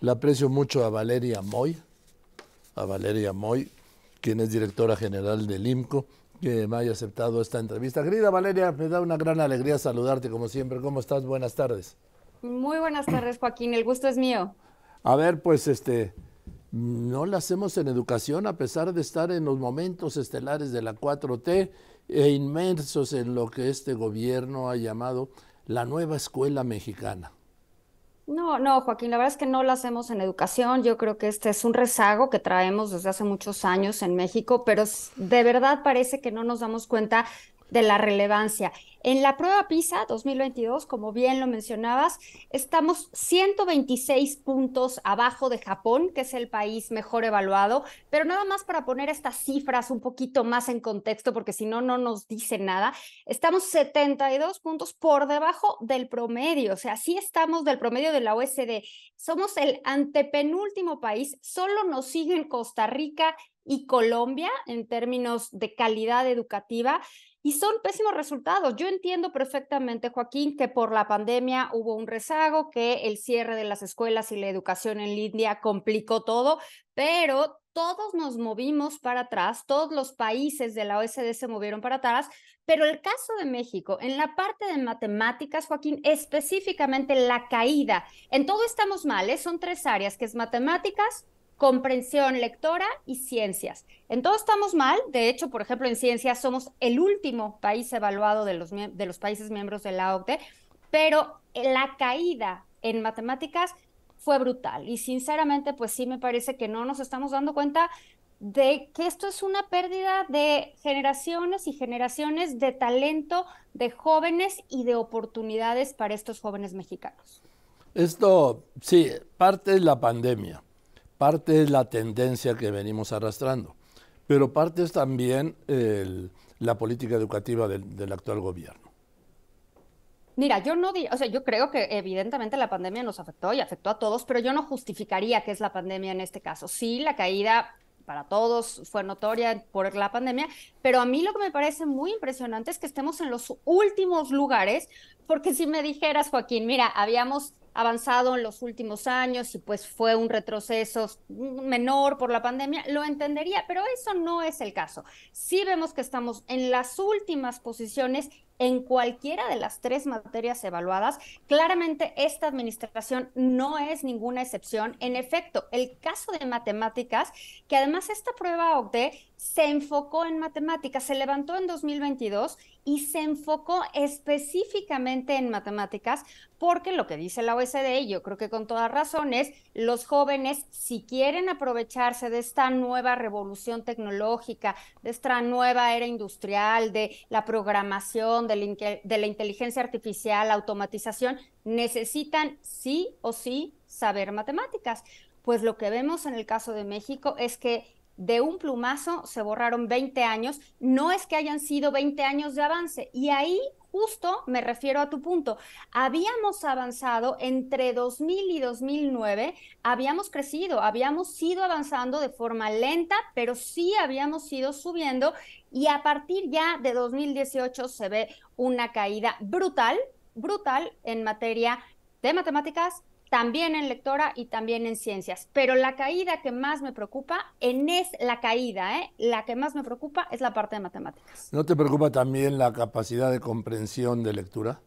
Le aprecio mucho a Valeria Moy, a Valeria Moy, quien es directora general del IMCO, que me haya aceptado esta entrevista. Querida Valeria, me da una gran alegría saludarte como siempre. ¿Cómo estás? Buenas tardes. Muy buenas tardes, Joaquín. El gusto es mío. A ver, pues este, no la hacemos en educación a pesar de estar en los momentos estelares de la 4T e inmersos en lo que este gobierno ha llamado la nueva escuela mexicana. No, no, Joaquín, la verdad es que no lo hacemos en educación. Yo creo que este es un rezago que traemos desde hace muchos años en México, pero de verdad parece que no nos damos cuenta de la relevancia. En la prueba PISA 2022, como bien lo mencionabas, estamos 126 puntos abajo de Japón, que es el país mejor evaluado, pero nada más para poner estas cifras un poquito más en contexto, porque si no, no nos dice nada, estamos 72 puntos por debajo del promedio, o sea, sí estamos del promedio de la OSD. Somos el antepenúltimo país, solo nos siguen Costa Rica y Colombia en términos de calidad educativa y son pésimos resultados. Yo entiendo perfectamente, Joaquín, que por la pandemia hubo un rezago, que el cierre de las escuelas y la educación en línea complicó todo, pero todos nos movimos para atrás, todos los países de la OSD se movieron para atrás, pero el caso de México, en la parte de matemáticas, Joaquín, específicamente la caída, en todo estamos mal, ¿eh? son tres áreas, que es matemáticas, comprensión lectora y ciencias. En todo estamos mal. De hecho, por ejemplo, en ciencias somos el último país evaluado de los, de los países miembros de la OCDE, pero la caída en matemáticas fue brutal. Y sinceramente, pues sí me parece que no nos estamos dando cuenta de que esto es una pérdida de generaciones y generaciones de talento de jóvenes y de oportunidades para estos jóvenes mexicanos. Esto, sí, parte de la pandemia Parte es la tendencia que venimos arrastrando, pero parte es también la política educativa del, actual gobierno. Mira, yo no, o sea, yo creo que evidentemente la pandemia nos afectó y afectó a todos, pero yo no justificaría que es la pandemia en este caso. Sí, la caída para todos fue notoria por la pandemia, pero a mí lo que me parece muy impresionante es que estemos en los últimos lugares, porque si me dijeras, Joaquín, mira, habíamos avanzado en los últimos años y pues fue un retroceso menor por la pandemia, lo entendería, pero eso no es el caso. Sí vemos que estamos en las últimas posiciones en cualquiera de las tres materias evaluadas. Claramente esta administración no es ninguna excepción. En efecto, el caso de matemáticas, que además esta prueba OCDE se enfocó en matemáticas, se levantó en 2022 y se enfocó específicamente en matemáticas porque lo que dice la OSD, y yo creo que con todas razones, los jóvenes, si quieren aprovecharse de esta nueva revolución tecnológica, de esta nueva era industrial, de la programación, de la, de la inteligencia artificial, automatización, necesitan sí o sí saber matemáticas. Pues lo que vemos en el caso de México es que de un plumazo se borraron 20 años, no es que hayan sido 20 años de avance. Y ahí justo me refiero a tu punto. Habíamos avanzado entre 2000 y 2009, habíamos crecido, habíamos ido avanzando de forma lenta, pero sí habíamos ido subiendo y a partir ya de 2018 se ve una caída brutal, brutal en materia de matemáticas, también en lectora y también en ciencias. Pero la caída que más me preocupa en es la caída, ¿eh? La que más me preocupa es la parte de matemáticas. ¿No te preocupa también la capacidad de comprensión de lectura?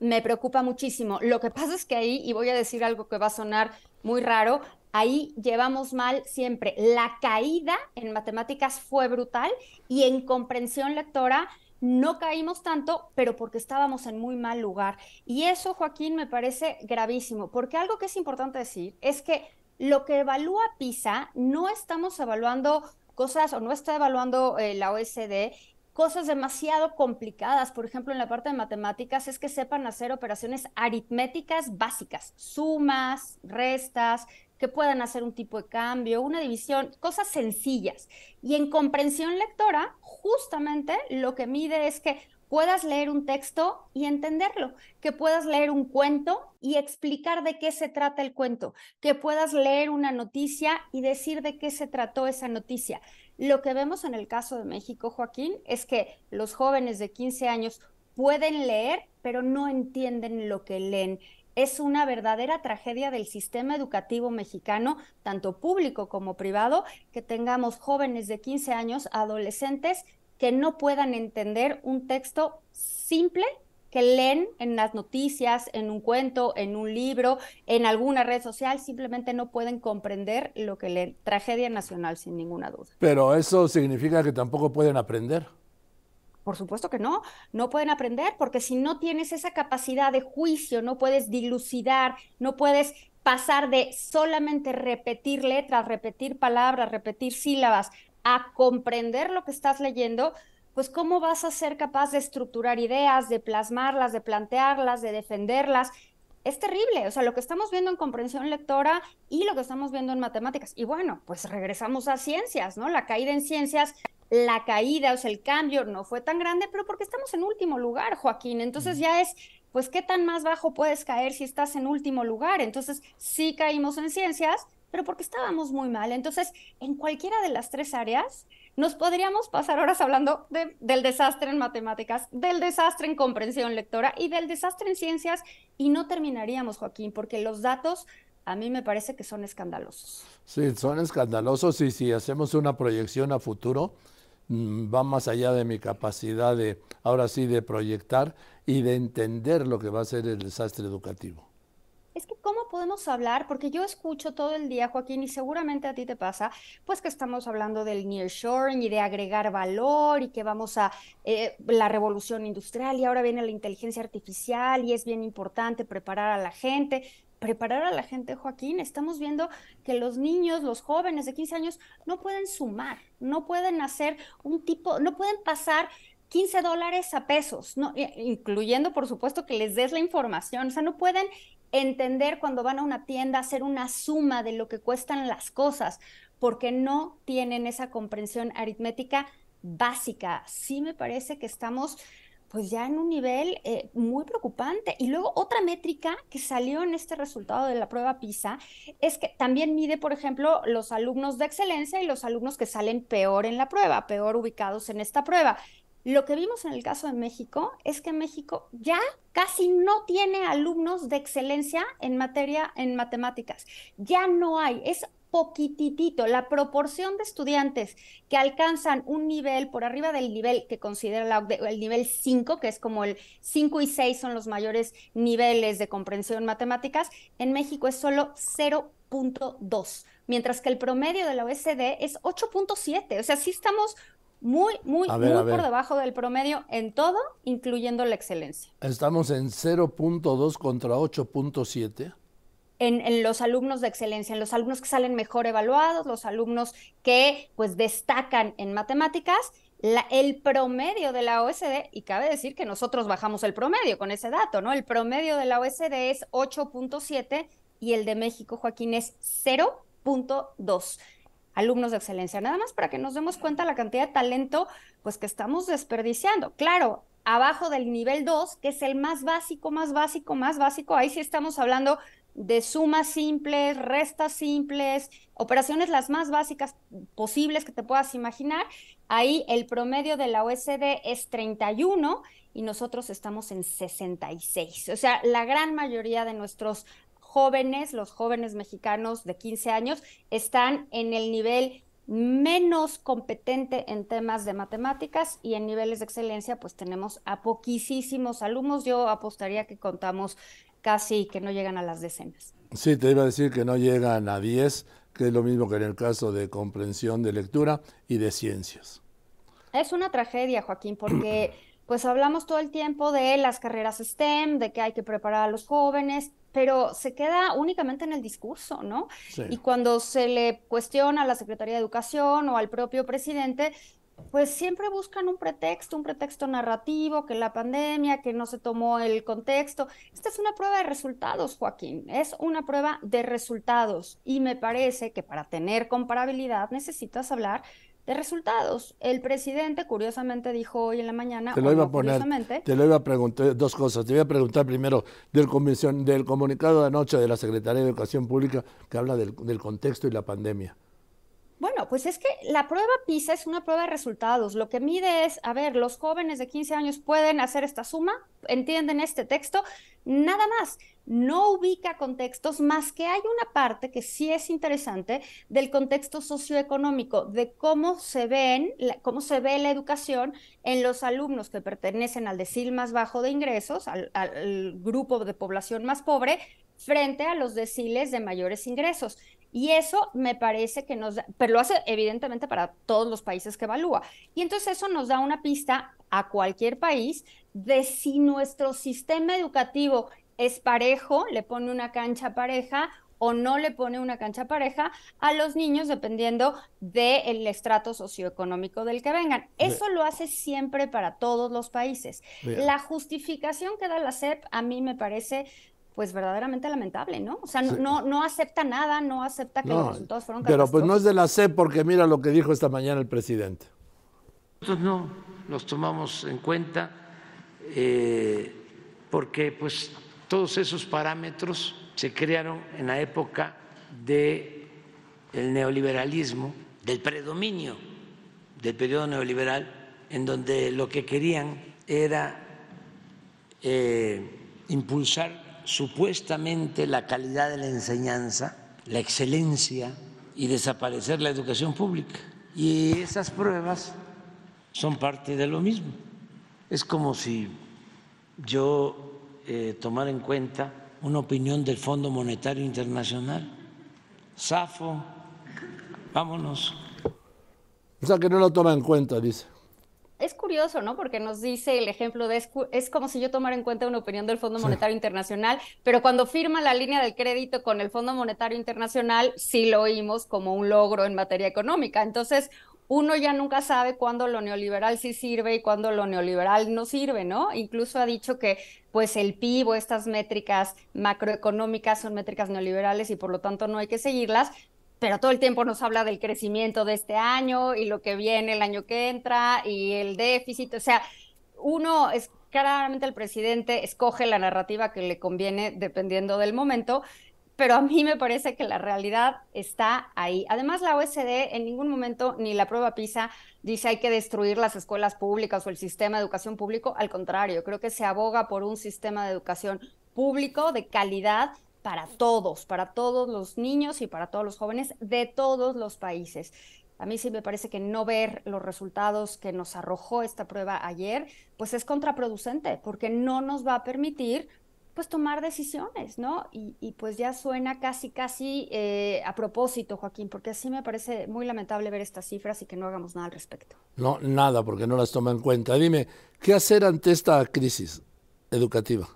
Me preocupa muchísimo. Lo que pasa es que ahí, y voy a decir algo que va a sonar muy raro, ahí llevamos mal siempre. La caída en matemáticas fue brutal y en comprensión lectora no caímos tanto, pero porque estábamos en muy mal lugar. Y eso, Joaquín, me parece gravísimo, porque algo que es importante decir es que lo que evalúa PISA no estamos evaluando cosas o no está evaluando eh, la OSD cosas demasiado complicadas. Por ejemplo, en la parte de matemáticas es que sepan hacer operaciones aritméticas básicas, sumas, restas, que puedan hacer un tipo de cambio, una división, cosas sencillas. Y en comprensión lectora, justamente lo que mide es que puedas leer un texto y entenderlo, que puedas leer un cuento y explicar de qué se trata el cuento, que puedas leer una noticia y decir de qué se trató esa noticia. Lo que vemos en el caso de México, Joaquín, es que los jóvenes de 15 años pueden leer, pero no entienden lo que leen es una verdadera tragedia del sistema educativo mexicano, tanto público como privado, que tengamos jóvenes de 15 años, adolescentes, que no puedan entender un texto simple que leen en las noticias, en un cuento, en un libro, en alguna red social, simplemente no pueden comprender lo que leen. Tragedia nacional, sin ninguna duda. Pero eso significa que tampoco pueden aprender. Por supuesto que no, no pueden aprender porque si no tienes esa capacidad de juicio, no puedes dilucidar, no puedes pasar de solamente repetir letras, repetir palabras, repetir sílabas, a comprender lo que estás leyendo, pues cómo vas a ser capaz de estructurar ideas, de plasmarlas, de plantearlas, de defenderlas. Es terrible, o sea, lo que estamos viendo en comprensión lectora y lo que estamos viendo en matemáticas. Y bueno, pues regresamos a ciencias, ¿no? La caída en ciencias la caída, o sea, el cambio no fue tan grande, pero porque estamos en último lugar, Joaquín. Entonces ya es, pues, ¿qué tan más bajo puedes caer si estás en último lugar? Entonces sí caímos en ciencias, pero porque estábamos muy mal. Entonces, en cualquiera de las tres áreas, nos podríamos pasar horas hablando del desastre en matemáticas, del desastre en comprensión lectora y del desastre en ciencias y no terminaríamos, Joaquín, porque los datos a mí me parece que son escandalosos. Sí, son escandalosos y si hacemos una proyección a futuro, Mm, va más allá de mi capacidad de, ahora sí, de proyectar y de entender lo que va a ser el desastre educativo. Es que cómo podemos hablar, porque yo escucho todo el día, Joaquín, y seguramente a ti te pasa, pues que estamos hablando del nearshoring y de agregar valor y que vamos a eh, la revolución industrial y ahora viene la inteligencia artificial y es bien importante preparar a la gente preparar a la gente, Joaquín. Estamos viendo que los niños, los jóvenes de 15 años, no pueden sumar, no pueden hacer un tipo, no pueden pasar 15 dólares a pesos, no, incluyendo, por supuesto, que les des la información. O sea, no pueden entender cuando van a una tienda, hacer una suma de lo que cuestan las cosas, porque no tienen esa comprensión aritmética básica. Sí me parece que estamos pues ya en un nivel eh, muy preocupante. Y luego otra métrica que salió en este resultado de la prueba PISA es que también mide, por ejemplo, los alumnos de excelencia y los alumnos que salen peor en la prueba, peor ubicados en esta prueba. Lo que vimos en el caso de México es que México ya casi no tiene alumnos de excelencia en materia en matemáticas. Ya no hay, es poquititito, la proporción de estudiantes que alcanzan un nivel por arriba del nivel que considera el nivel 5, que es como el 5 y 6 son los mayores niveles de comprensión matemáticas, en México es solo 0.2, mientras que el promedio de la OSD es 8.7, o sea, sí estamos muy, muy, muy por debajo del promedio en todo, incluyendo la excelencia. Estamos en 0.2 contra 8.7 en, los alumnos de excelencia, en los alumnos que salen mejor evaluados, los alumnos que pues destacan en matemáticas, el promedio de la OSD, y cabe decir que nosotros bajamos el promedio con ese dato, ¿no? El promedio de la OSD es 8.7 y el de México, Joaquín, es 0.2 alumnos de excelencia. Nada más para que nos demos cuenta la cantidad de talento pues que estamos desperdiciando. Claro, abajo del nivel 2, que es el más básico, más básico, más básico, ahí sí estamos hablando de sumas simples, restas simples, operaciones las más básicas posibles que te puedas imaginar. Ahí el promedio de la OSD es 31 y nosotros estamos en 66. O sea, la gran mayoría de nuestros jóvenes, los jóvenes mexicanos de 15 años, están en el nivel menos competente en temas de matemáticas y en niveles de excelencia pues tenemos a poquísimos alumnos. Yo apostaría que contamos casi que no llegan a las decenas. Sí, te iba a decir que no llegan a 10, que es lo mismo que en el caso de comprensión de lectura y de ciencias. Es una tragedia, Joaquín, porque pues hablamos todo el tiempo de las carreras STEM, de que hay que preparar a los jóvenes, pero se queda únicamente en el discurso, ¿no? Y cuando se le cuestiona a la Secretaría de Educación o al propio presidente, pues siempre buscan un pretexto, un pretexto narrativo, que la pandemia, que no se tomó el contexto. Esta es una prueba de resultados, Joaquín, es una prueba de resultados y me parece que para tener comparabilidad necesitas hablar de resultados. El presidente, curiosamente, dijo hoy en la mañana. Te lo iba a poner. Te lo iba a preguntar dos cosas. Te voy a preguntar primero del, comisión, del comunicado de anoche de la Secretaría de Educación Pública que habla del, del contexto y la pandemia. Bueno, pues es que la prueba PISA es una prueba de resultados. Lo que mide es, a ver, los jóvenes de 15 años pueden hacer esta suma, entienden este texto, nada más. No ubica contextos más que hay una parte que sí es interesante del contexto socioeconómico, de cómo se ven, cómo se ve la educación en los alumnos que pertenecen al decil más bajo de ingresos, al, al grupo de población más pobre, frente a los deciles de mayores ingresos. Y eso me parece que nos da, pero lo hace evidentemente para todos los países que evalúa. Y entonces eso nos da una pista a cualquier país de si nuestro sistema educativo es parejo, le pone una cancha pareja o no le pone una cancha pareja a los niños dependiendo del estrato socioeconómico del que vengan. Eso lo hace siempre para todos los países. La justificación que da la SEP a mí me parece pues verdaderamente lamentable, ¿no? O sea, no, no acepta nada, no acepta que los resultados fueron Pero pues no es de la CEP porque mira lo que dijo esta mañana el presidente. Nosotros no los tomamos en cuenta eh, porque pues todos esos parámetros se crearon en la época del el neoliberalismo, del predominio del periodo neoliberal, en donde lo que querían era eh, impulsar supuestamente la calidad de la enseñanza, la excelencia y desaparecer la educación pública. Y esas pruebas son parte de lo mismo. Es como si yo eh, tomara en cuenta una opinión del Fondo Monetario Internacional. Safo, vámonos. O sea que no lo toma en cuenta, dice es curioso, ¿no? Porque nos dice el ejemplo de es, como si yo tomara en cuenta una opinión del Fondo Monetario Internacional, pero cuando firma la línea del crédito con el Fondo Monetario Internacional, sí lo oímos como un logro en materia económica. Entonces, uno ya nunca sabe cuándo lo neoliberal sí sirve y cuándo lo neoliberal no sirve, ¿no? Incluso ha dicho que pues el PIB o estas métricas macroeconómicas son métricas neoliberales y por lo tanto no hay que seguirlas, pero todo el tiempo nos habla del crecimiento de este año y lo que viene el año que entra y el déficit. O sea, uno es claramente el presidente escoge la narrativa que le conviene dependiendo del momento, pero a mí me parece que la realidad está ahí. Además, la OSD en ningún momento, ni la prueba PISA, dice hay que destruir las escuelas públicas o el sistema de educación público. Al contrario, creo que se aboga por un sistema de educación público de calidad para todos, para todos los niños y para todos los jóvenes de todos los países. A mí sí me parece que no ver los resultados que nos arrojó esta prueba ayer, pues es contraproducente, porque no nos va a permitir pues tomar decisiones, ¿no? Y, pues ya suena casi, casi eh, a propósito, Joaquín, porque así me parece muy lamentable ver estas cifras y que no hagamos nada al respecto. No, nada, porque no las toma en cuenta. Dime, ¿qué hacer ante esta crisis educativa?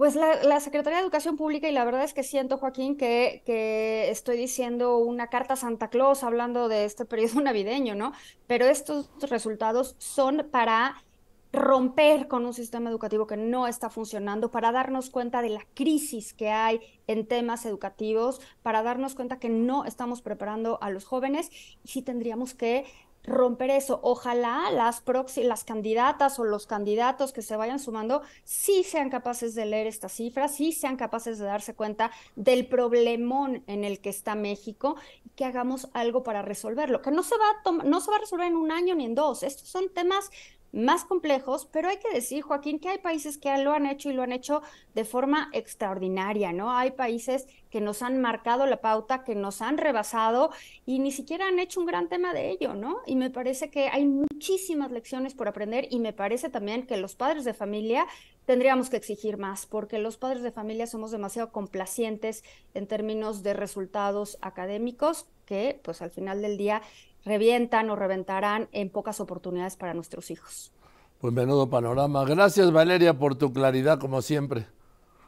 Pues la, Secretaría de Educación Pública, y la verdad es que siento, Joaquín, que, que estoy diciendo una carta a Santa Claus hablando de este periodo navideño, ¿no? Pero estos resultados son para romper con un sistema educativo que no está funcionando, para darnos cuenta de la crisis que hay en temas educativos, para darnos cuenta que no estamos preparando a los jóvenes y sí tendríamos que romper eso. Ojalá las, las candidatas o los candidatos que se vayan sumando sí sean capaces de leer estas cifras, sí sean capaces de darse cuenta del problemón en el que está México y que hagamos algo para resolverlo, que no se va a, no se va a resolver en un año ni en dos. Estos son temas más complejos, pero hay que decir, Joaquín, que hay países que lo han hecho y lo han hecho de forma extraordinaria, ¿no? Hay países que nos han marcado la pauta, que nos han rebasado y ni siquiera han hecho un gran tema de ello, ¿no? Y me parece que hay muchísimas lecciones por aprender y me parece también que los padres de familia tendríamos que exigir más, porque los padres de familia somos demasiado complacientes en términos de resultados académicos que, pues al final del día, revientan o reventarán en pocas oportunidades para nuestros hijos. Pues menudo panorama. Gracias Valeria por tu claridad como siempre.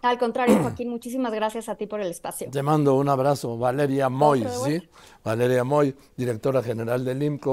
Al contrario, Joaquín, muchísimas gracias a ti por el espacio. Te mando un abrazo, Valeria Moy, ¿sí? Valeria Moy, directora general del IMCO.